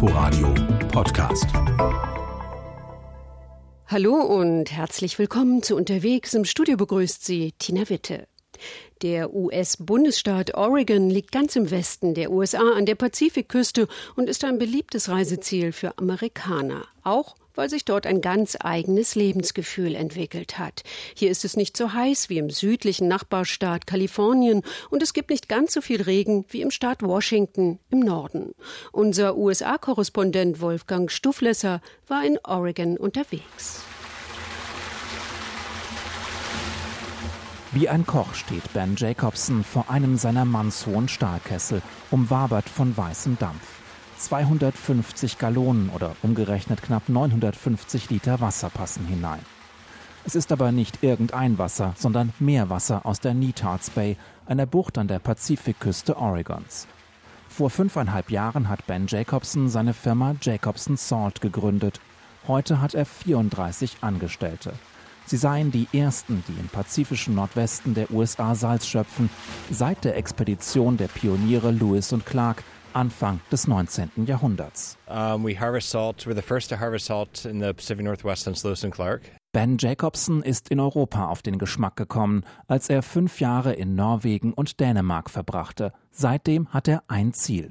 Inforadio Podcast. Hallo und herzlich willkommen zu Unterwegs. Im Studio begrüßt Sie Tina Witte. Der US-Bundesstaat Oregon liegt ganz im Westen der USA an der Pazifikküste und ist ein beliebtes Reiseziel für Amerikaner, auch weil sich dort ein ganz eigenes Lebensgefühl entwickelt hat. Hier ist es nicht so heiß wie im südlichen Nachbarstaat Kalifornien und es gibt nicht ganz so viel Regen wie im Staat Washington im Norden. Unser USA-Korrespondent Wolfgang Stuflesser war in Oregon unterwegs. Wie ein Koch steht Ben Jacobson vor einem seiner mannshohen Stahlkessel, umwabert von weißem Dampf. 250 Gallonen oder umgerechnet knapp 950 Liter Wasser passen hinein. Es ist aber nicht irgendein Wasser, sondern Meerwasser aus der Netarts Bay, einer Bucht an der Pazifikküste Oregons. Vor fünfeinhalb Jahren hat Ben Jacobson seine Firma Jacobson Salt gegründet. Heute hat er 34 Angestellte. Sie seien die ersten, die im pazifischen Nordwesten der USA Salz schöpfen, seit der Expedition der Pioniere Lewis und Clark Anfang des 19. Jahrhunderts. Um, we harvest salt. We're the first to harvest salt in the Pacific Northwest since Lewis and Clark. Ben Jacobson ist in Europa auf den Geschmack gekommen, als er fünf Jahre in Norwegen und Dänemark verbrachte. Seitdem hat er ein Ziel.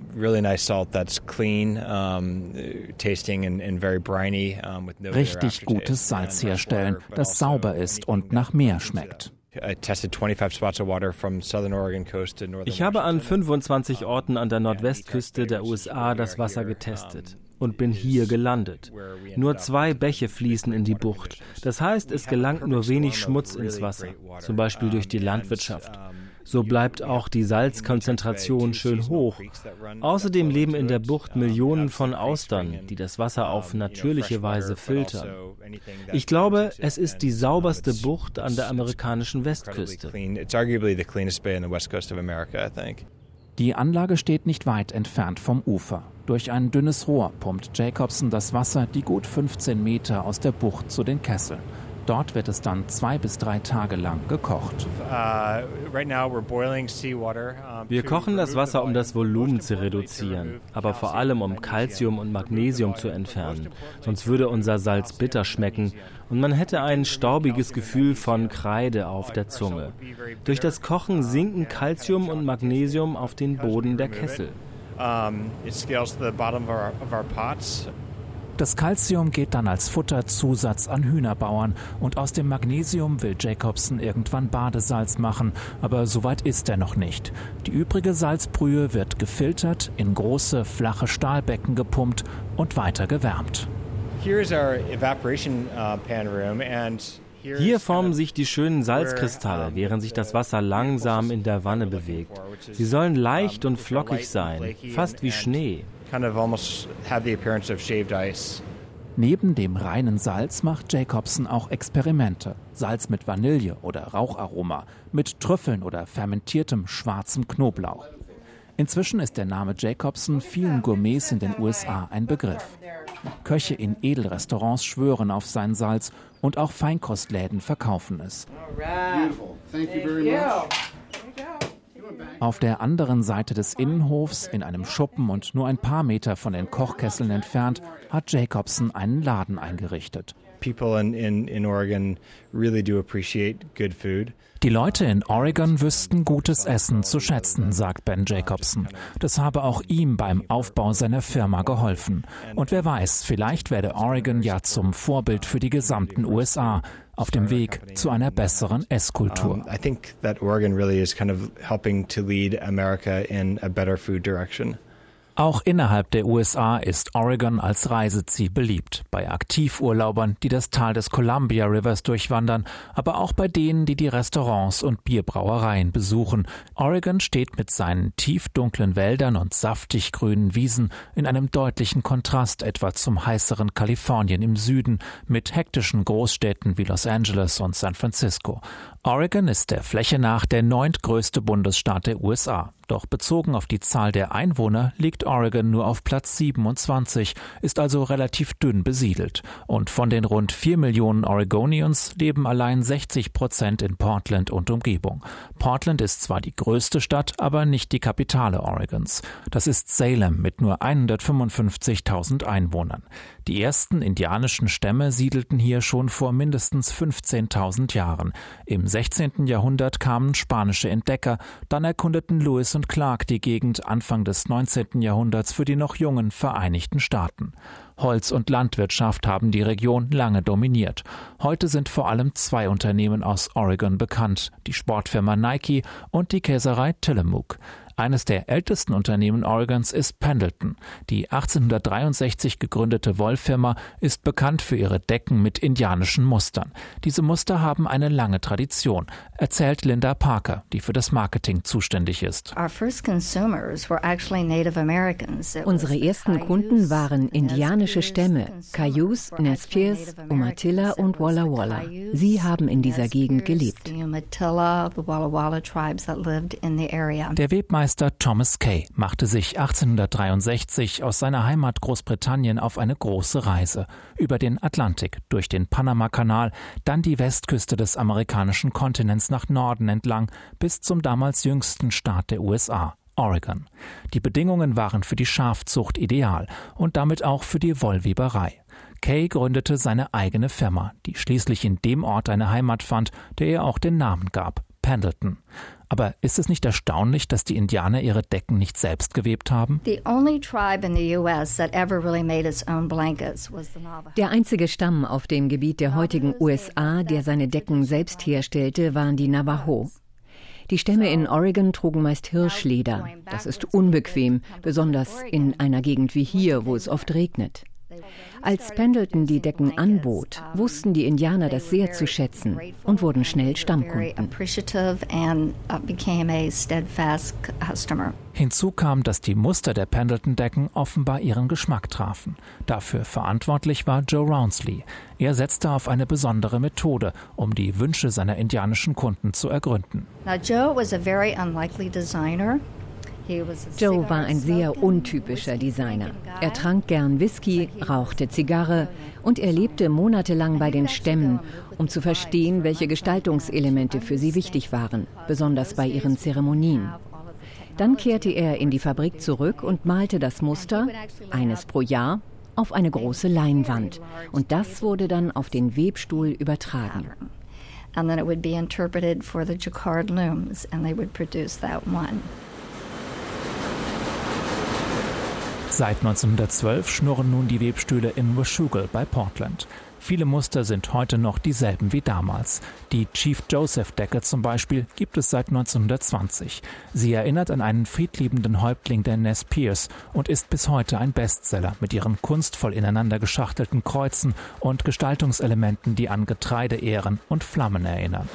Richtig gutes Salz herstellen, das also sauber ist und nach Meer schmeckt. Ich habe an 25 Orten an der Nordwestküste der USA das Wasser getestet und bin hier gelandet. Nur zwei Bäche fließen in die Bucht. Das heißt, es gelangt nur wenig Schmutz ins Wasser, zum Beispiel durch die Landwirtschaft. So bleibt auch die Salzkonzentration schön hoch. Außerdem leben in der Bucht Millionen von Austern, die das Wasser auf natürliche Weise filtern. Ich glaube, es ist die sauberste Bucht an der amerikanischen Westküste. Die Anlage steht nicht weit entfernt vom Ufer. Durch ein dünnes Rohr pumpt Jacobson das Wasser die gut 15 Meter aus der Bucht zu den Kesseln. Dort wird es dann zwei bis drei Tage lang gekocht. Uh, Wir kochen das Wasser, um das Volumen zu reduzieren, aber vor allem um Calcium und Magnesium zu entfernen. Sonst würde unser Salz bitter schmecken und man hätte ein staubiges Gefühl von Kreide auf der Zunge. Durch das Kochen sinken Calcium und Magnesium auf den Boden der Kessel. it scales to the bottom of our, of our pots. Das Calcium geht dann als Futterzusatz an Hühnerbauern und aus dem Magnesium will Jacobson irgendwann Badesalz machen, aber soweit ist er noch nicht. Die übrige Salzbrühe wird gefiltert, in große, flache Stahlbecken gepumpt und weiter gewärmt. Uh, Hier formen sich die schönen Salzkristalle, während sich das Wasser langsam in der Wanne bewegt. Sie sollen leicht und flockig sein, fast wie Schnee kind of almost have the appearance of shaved ice. Neben dem reinen Salz macht Jacobson auch Experimente. Salz mit Vanille oder Raucharoma, mit Trüffeln oder fermentiertem schwarzem Knoblauch. Inzwischen ist der Name Jacobson vielen Gourmets in den USA ein Begriff. Köche in Edelrestaurants schwören auf sein Salz und auch Feinkostläden verkaufen es. Beautiful. Thank you very much. Auf der anderen Seite des Innenhofs, in einem Schuppen und nur ein paar Meter von den Kochkesseln entfernt, hat Jacobson einen Laden eingerichtet. People in, in, in Oregon really do appreciate good food. Die Leute in Oregon wüssten gutes Essen zu schätzen, sagt Ben Jacobson. Das habe auch ihm beim Aufbau seiner Firma geholfen. Und wer weiß, vielleicht werde Oregon ja zum Vorbild für die gesamten USA auf dem Weg zu einer besseren Esskultur. I think that Oregon really is kind of helping to lead America in a better food direction. Auch innerhalb der USA ist Oregon als Reiseziel beliebt, bei Aktivurlaubern, die das Tal des Columbia Rivers durchwandern, aber auch bei denen, die die Restaurants und Bierbrauereien besuchen. Oregon steht mit seinen tiefdunklen Wäldern und saftig grünen Wiesen in einem deutlichen Kontrast etwa zum heißeren Kalifornien im Süden mit hektischen Großstädten wie Los Angeles und San Francisco. Oregon ist der Fläche nach der neuntgrößte Bundesstaat der USA. Doch bezogen auf die Zahl der Einwohner liegt Oregon nur auf Platz 27, ist also relativ dünn besiedelt. Und von den rund 4 Millionen Oregonians leben allein 60 Prozent in Portland und Umgebung. Portland ist zwar die größte Stadt, aber nicht die Kapitale Oregons. Das ist Salem mit nur 155.000 Einwohnern. Die ersten indianischen Stämme siedelten hier schon vor mindestens 15.000 Jahren. Im 16. Jahrhundert kamen spanische Entdecker, dann erkundeten Lewis und Clark die Gegend Anfang des 19. Jahrhunderts für die noch jungen Vereinigten Staaten. Holz und Landwirtschaft haben die Region lange dominiert. Heute sind vor allem zwei Unternehmen aus Oregon bekannt, die Sportfirma Nike und die Käserei Tillamook. Eines der ältesten Unternehmen Oregons ist Pendleton. Die 1863 gegründete Wollfirma ist bekannt für ihre Decken mit indianischen Mustern. Diese Muster haben eine lange Tradition, erzählt Linda Parker, die für das Marketing zuständig ist. Unsere ersten Kunden waren indianische Stämme, Cayuse, Nez Perce, Umatilla und Walla Walla. Sie haben in dieser Gegend gelebt. Der Webmeister Bürgermeister Thomas Kay machte sich 1863 aus seiner Heimat Großbritannien auf eine große Reise über den Atlantik, durch den Panamakanal, dann die Westküste des amerikanischen Kontinents nach Norden entlang bis zum damals jüngsten Staat der USA, Oregon. Die Bedingungen waren für die Schafzucht ideal und damit auch für die Wollweberei. Kay gründete seine eigene Firma, die schließlich in dem Ort eine Heimat fand, der ihr auch den Namen gab, Pendleton. Aber ist es nicht erstaunlich, dass die Indianer ihre Decken nicht selbst gewebt haben? Der einzige Stamm auf dem Gebiet der heutigen USA, der seine Decken selbst herstellte, waren die Navajo. Die Stämme in Oregon trugen meist Hirschleder. Das ist unbequem, besonders in einer Gegend wie hier, wo es oft regnet. Als Pendleton die Decken anbot, wussten die Indianer das sehr zu schätzen und wurden schnell Stammkunden. Hinzu kam, dass die Muster der Pendleton-Decken offenbar ihren Geschmack trafen. Dafür verantwortlich war Joe Rounsley. Er setzte auf eine besondere Methode, um die Wünsche seiner indianischen Kunden zu ergründen. Now Joe was a very unlikely designer. Joe war ein sehr untypischer Designer. Er trank gern Whisky, rauchte Zigarre und er lebte monatelang bei den Stämmen, um zu verstehen, welche Gestaltungselemente für sie wichtig waren, besonders bei ihren Zeremonien. Dann kehrte er in die Fabrik zurück und malte das Muster, eines pro Jahr, auf eine große Leinwand. Und das wurde dann auf den Webstuhl übertragen. And then it would be interpreted for the jacquard looms and they would produce that one. Seit 1912 schnurren nun die Webstühle in Washougal bei Portland. Viele Muster sind heute noch dieselben wie damals. Die Chief Joseph Decke zum Beispiel gibt es seit 1920. Sie erinnert an einen friedliebenden Häuptling der Nez Pierce und ist bis heute ein Bestseller mit ihren kunstvoll ineinander geschachtelten Kreuzen und Gestaltungselementen, die an Getreideähren und Flammen erinnern.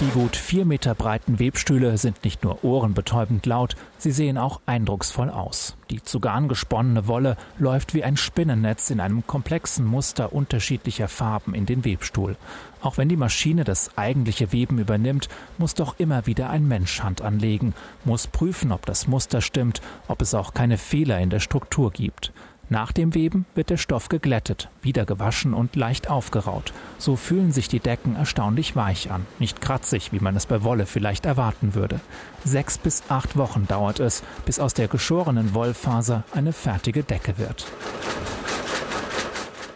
Die gut vier Meter breiten Webstühle sind nicht nur ohrenbetäubend laut, sie sehen auch eindrucksvoll aus. Die zu Garn gesponnene Wolle läuft wie ein Spinnennetz in einem komplexen Muster unterschiedlicher Farben in den Webstuhl. Auch wenn die Maschine das eigentliche Weben übernimmt, muss doch immer wieder ein Mensch Hand anlegen, muss prüfen, ob das Muster stimmt, ob es auch keine Fehler in der Struktur gibt. Nach dem Weben wird der Stoff geglättet, wieder gewaschen und leicht aufgeraut. So fühlen sich die Decken erstaunlich weich an, nicht kratzig, wie man es bei Wolle vielleicht erwarten würde. Sechs bis acht Wochen dauert es, bis aus der geschorenen Wollfaser eine fertige Decke wird.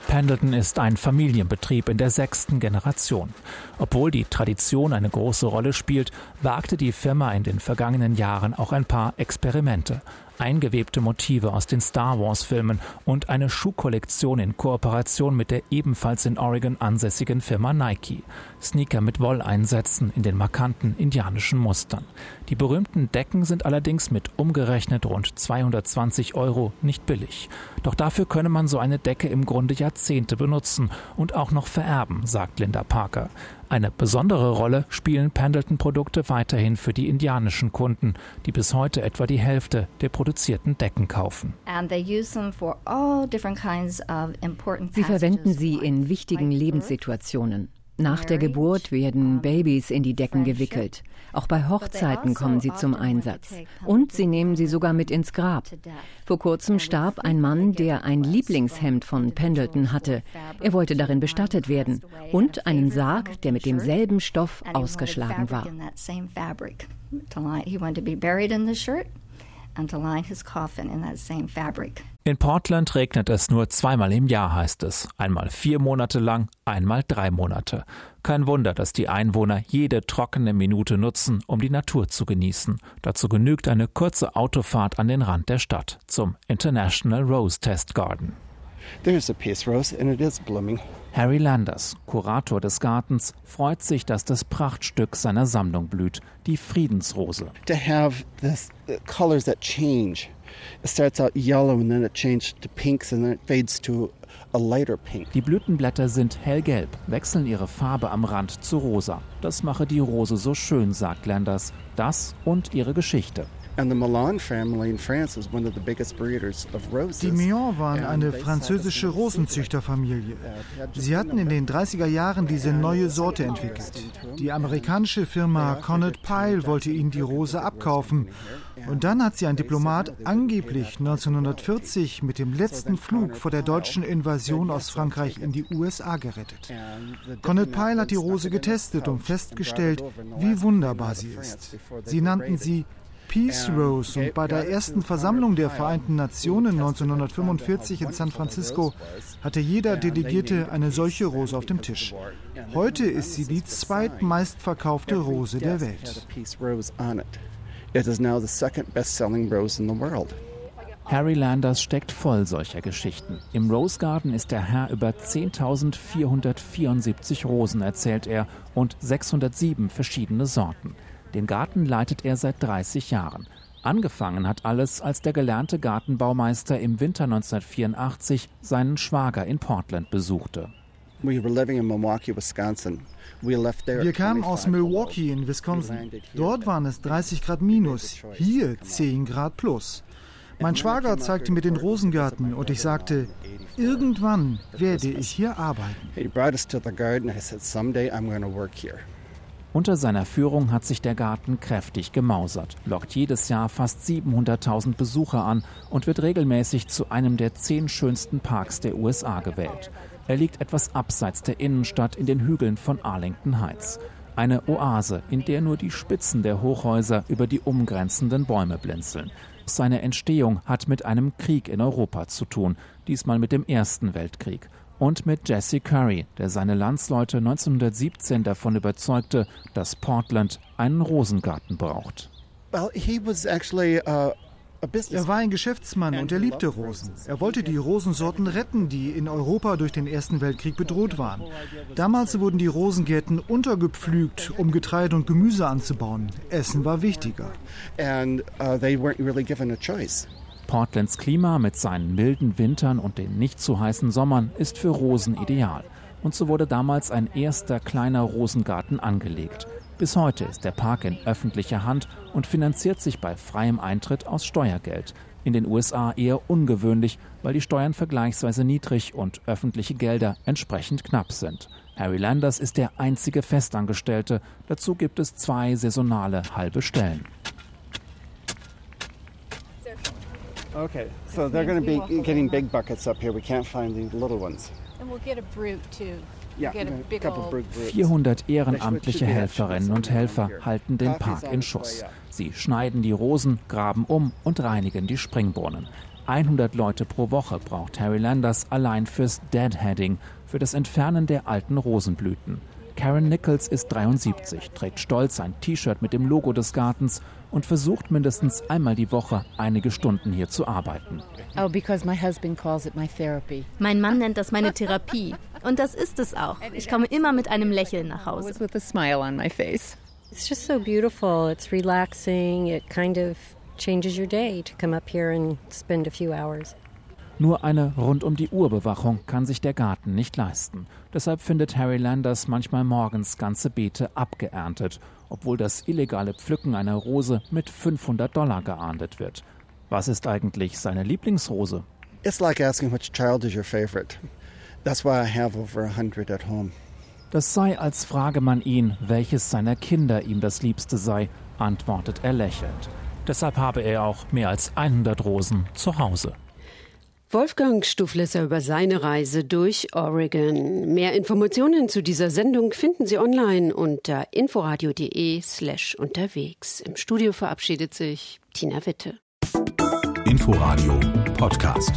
Pendleton ist ein Familienbetrieb in der sechsten Generation. Obwohl die Tradition eine große Rolle spielt, wagte die Firma in den vergangenen Jahren auch ein paar Experimente eingewebte Motive aus den Star Wars-Filmen und eine Schuhkollektion in Kooperation mit der ebenfalls in Oregon ansässigen Firma Nike. Sneaker mit Wolleinsätzen in den markanten indianischen Mustern. Die berühmten Decken sind allerdings mit umgerechnet rund 220 Euro nicht billig. Doch dafür könne man so eine Decke im Grunde Jahrzehnte benutzen und auch noch vererben, sagt Linda Parker. Eine besondere Rolle spielen Pendleton-Produkte weiterhin für die indianischen Kunden, die bis heute etwa die Hälfte der produzierten Decken kaufen. Sie verwenden sie in wichtigen Lebenssituationen. Nach der Geburt werden Babys in die Decken gewickelt. Auch bei Hochzeiten kommen sie zum Einsatz. Und sie nehmen sie sogar mit ins Grab. Vor kurzem starb ein Mann, der ein Lieblingshemd von Pendleton hatte. Er wollte darin bestattet werden. Und einen Sarg, der mit demselben Stoff ausgeschlagen war. In Portland regnet es nur zweimal im Jahr, heißt es. Einmal vier Monate lang, einmal drei Monate. Kein Wunder, dass die Einwohner jede trockene Minute nutzen, um die Natur zu genießen. Dazu genügt eine kurze Autofahrt an den Rand der Stadt zum International Rose Test Garden. There's a peace rose and it is blooming. Harry Landers, Kurator des Gartens, freut sich, dass das Prachtstück seiner Sammlung blüht, die Friedensrose. To have this uh, colors that change. It starts out yellow and then it changes to pinks and then it fades to a lighter pink. Die Blütenblätter sind hellgelb, wechseln ihre Farbe am Rand zu rosa. Das mache die Rose so schön, sagt Landers. Das und ihre Geschichte. Die Millon waren eine französische Rosenzüchterfamilie. Sie hatten in den 30er Jahren diese neue Sorte entwickelt. Die amerikanische Firma Connet Pyle wollte ihnen die Rose abkaufen. Und dann hat sie ein Diplomat angeblich 1940 mit dem letzten Flug vor der deutschen Invasion aus Frankreich in die USA gerettet. Connet Pyle hat die Rose getestet und festgestellt, wie wunderbar sie ist. Sie nannten sie Peace Rose und bei der ersten Versammlung der Vereinten Nationen 1945 in San Francisco hatte jeder Delegierte eine solche Rose auf dem Tisch. Heute ist sie die zweitmeistverkaufte Rose der Welt. Harry Landers steckt voll solcher Geschichten. Im Rose Garden ist der Herr über 10.474 Rosen, erzählt er, und 607 verschiedene Sorten. Den Garten leitet er seit 30 Jahren. Angefangen hat alles, als der gelernte Gartenbaumeister im Winter 1984 seinen Schwager in Portland besuchte. Wir kamen aus Milwaukee in Wisconsin. Dort waren es 30 Grad minus, hier 10 Grad plus. Mein Schwager zeigte mir den Rosengarten und ich sagte, irgendwann werde ich hier arbeiten. Unter seiner Führung hat sich der Garten kräftig gemausert, lockt jedes Jahr fast 700.000 Besucher an und wird regelmäßig zu einem der zehn schönsten Parks der USA gewählt. Er liegt etwas abseits der Innenstadt in den Hügeln von Arlington Heights. Eine Oase, in der nur die Spitzen der Hochhäuser über die umgrenzenden Bäume blinzeln. Seine Entstehung hat mit einem Krieg in Europa zu tun, diesmal mit dem Ersten Weltkrieg und mit Jesse Curry, der seine Landsleute 1917 davon überzeugte, dass Portland einen Rosengarten braucht. Uh, er war ein Geschäftsmann und er liebte Rosen. Er wollte die Rosensorten retten, die in Europa durch den Ersten Weltkrieg bedroht waren. Damals wurden die Rosengärten untergepflügt, um Getreide und Gemüse anzubauen. Essen war wichtiger. And uh, Portlands Klima mit seinen milden Wintern und den nicht zu heißen Sommern ist für Rosen ideal. Und so wurde damals ein erster kleiner Rosengarten angelegt. Bis heute ist der Park in öffentlicher Hand und finanziert sich bei freiem Eintritt aus Steuergeld. In den USA eher ungewöhnlich, weil die Steuern vergleichsweise niedrig und öffentliche Gelder entsprechend knapp sind. Harry Landers ist der einzige Festangestellte. Dazu gibt es zwei saisonale halbe Stellen. Okay, so they're going to be getting big buckets up here. We can't find the little ones. And we'll get a brute too. 400 ehrenamtliche Helferinnen und Helfer halten den Park in Schuss. Sie schneiden die Rosen, graben um und reinigen die Springbrunnen. 100 Leute pro Woche braucht Harry Landers allein fürs Deadheading, für das Entfernen der alten Rosenblüten. Karen Nichols ist 73, trägt stolz ein T-Shirt mit dem Logo des Gartens und versucht mindestens einmal die Woche einige Stunden hier zu arbeiten. Oh, because my husband calls it my therapy. Mein Mann nennt das meine Therapie. Und das ist es auch. Ich komme immer mit einem Lächeln nach Hause. With a smile on my face. It's just so beautiful. It's relaxing. It kind of changes your day to come up here and spend a few hours. Nur eine Rund-um-die-Uhr-Bewachung kann sich der Garten nicht leisten. Deshalb findet Harry Landers manchmal morgens ganze Beete abgeerntet, obwohl das illegale Pflücken einer Rose mit 500 Dollar geahndet wird. Was ist eigentlich seine Lieblingsrose? It's like asking which child is your favorite. That's why I have over 100 at home. Das sei, als frage man ihn, welches seiner Kinder ihm das Liebste sei, antwortet er lächelnd. Deshalb habe er auch mehr als 100 Rosen zu Hause. Wolfgang Stuflesser über seine Reise durch Oregon. Mehr Informationen zu dieser Sendung finden Sie online unter inforadio.de slash unterwegs. Im Studio verabschiedet sich Tina Witte. Inforadio Podcast.